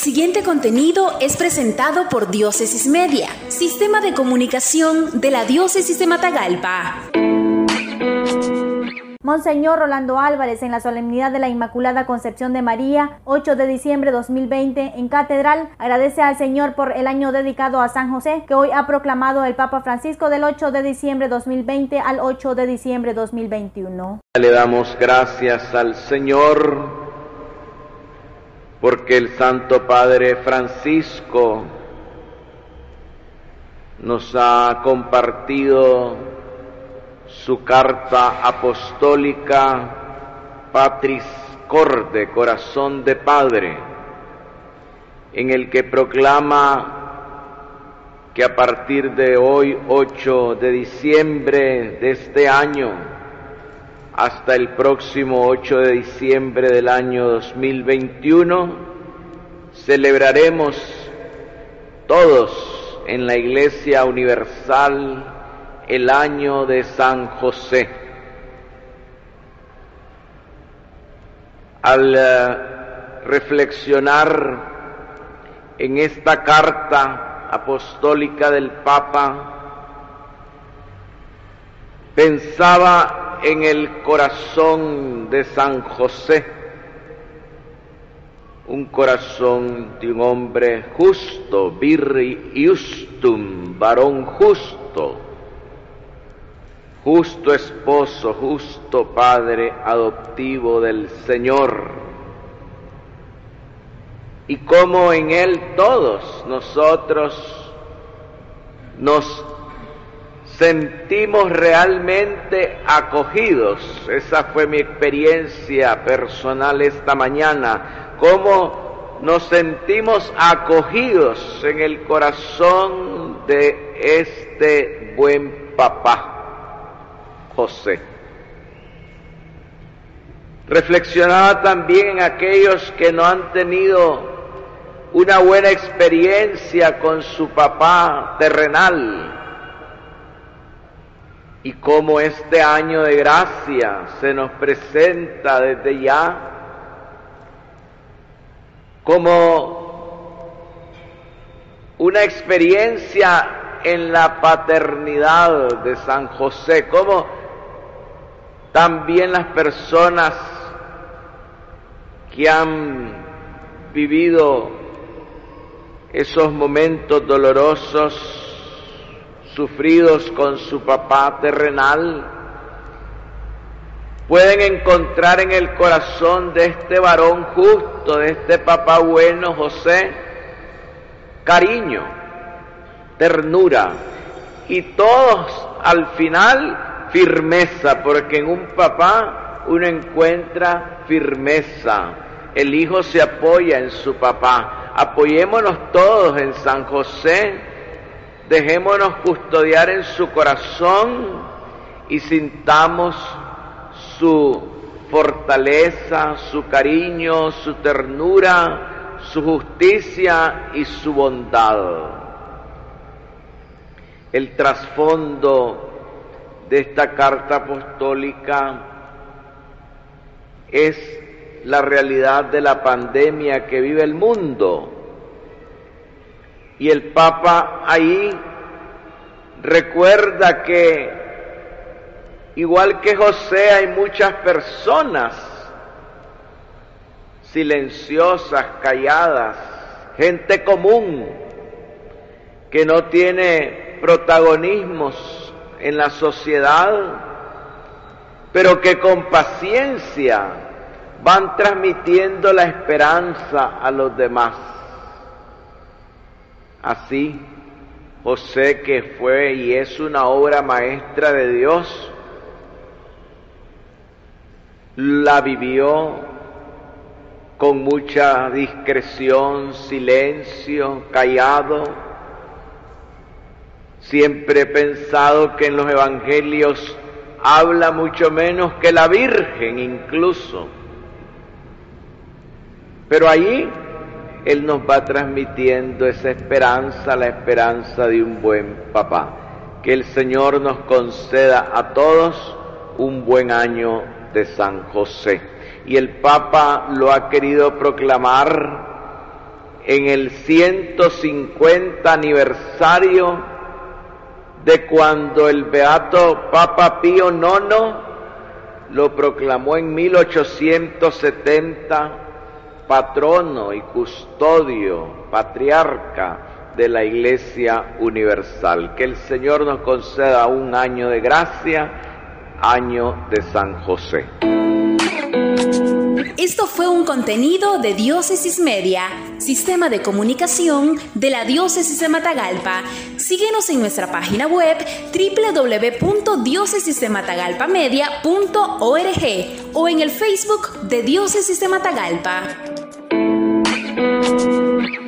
siguiente contenido es presentado por Diócesis Media, Sistema de Comunicación de la Diócesis de Matagalpa. Monseñor Rolando Álvarez en la solemnidad de la Inmaculada Concepción de María, 8 de diciembre 2020 en Catedral, agradece al Señor por el año dedicado a San José que hoy ha proclamado el Papa Francisco del 8 de diciembre 2020 al 8 de diciembre 2021. Le damos gracias al Señor porque el Santo Padre Francisco nos ha compartido su carta apostólica Patris Corde, corazón de Padre, en el que proclama que a partir de hoy, 8 de diciembre de este año, hasta el próximo 8 de diciembre del año 2021, celebraremos todos en la Iglesia Universal el año de San José. Al eh, reflexionar en esta carta apostólica del Papa, pensaba en el corazón de San José, un corazón de un hombre justo, virri justum, varón justo, justo esposo, justo Padre adoptivo del Señor. Y como en Él todos nosotros nos sentimos realmente acogidos. Esa fue mi experiencia personal esta mañana. Cómo nos sentimos acogidos en el corazón de este buen papá. José. Reflexionaba también en aquellos que no han tenido una buena experiencia con su papá terrenal y cómo este año de gracia se nos presenta desde ya como una experiencia en la paternidad de San José, como también las personas que han vivido esos momentos dolorosos, sufridos con su papá terrenal, pueden encontrar en el corazón de este varón justo, de este papá bueno, José, cariño, ternura, y todos al final firmeza, porque en un papá uno encuentra firmeza. El hijo se apoya en su papá. Apoyémonos todos en San José, dejémonos custodiar en su corazón y sintamos su fortaleza, su cariño, su ternura, su justicia y su bondad. El trasfondo de esta carta apostólica es la realidad de la pandemia que vive el mundo. Y el Papa ahí recuerda que, igual que José, hay muchas personas silenciosas, calladas, gente común, que no tiene protagonismos en la sociedad, pero que con paciencia van transmitiendo la esperanza a los demás. Así, José, que fue y es una obra maestra de Dios, la vivió con mucha discreción, silencio, callado, Siempre he pensado que en los evangelios habla mucho menos que la Virgen incluso. Pero allí Él nos va transmitiendo esa esperanza, la esperanza de un buen papá. Que el Señor nos conceda a todos un buen año de San José. Y el Papa lo ha querido proclamar en el 150 aniversario de cuando el beato Papa Pío IX lo proclamó en 1870 patrono y custodio, patriarca de la Iglesia Universal. Que el Señor nos conceda un año de gracia, año de San José. Esto fue un contenido de Diócesis Media, sistema de comunicación de la Diócesis de Matagalpa. Síguenos en nuestra página web www.diócesisdematagalpamedia.org o en el Facebook de Diócesis de Matagalpa. Música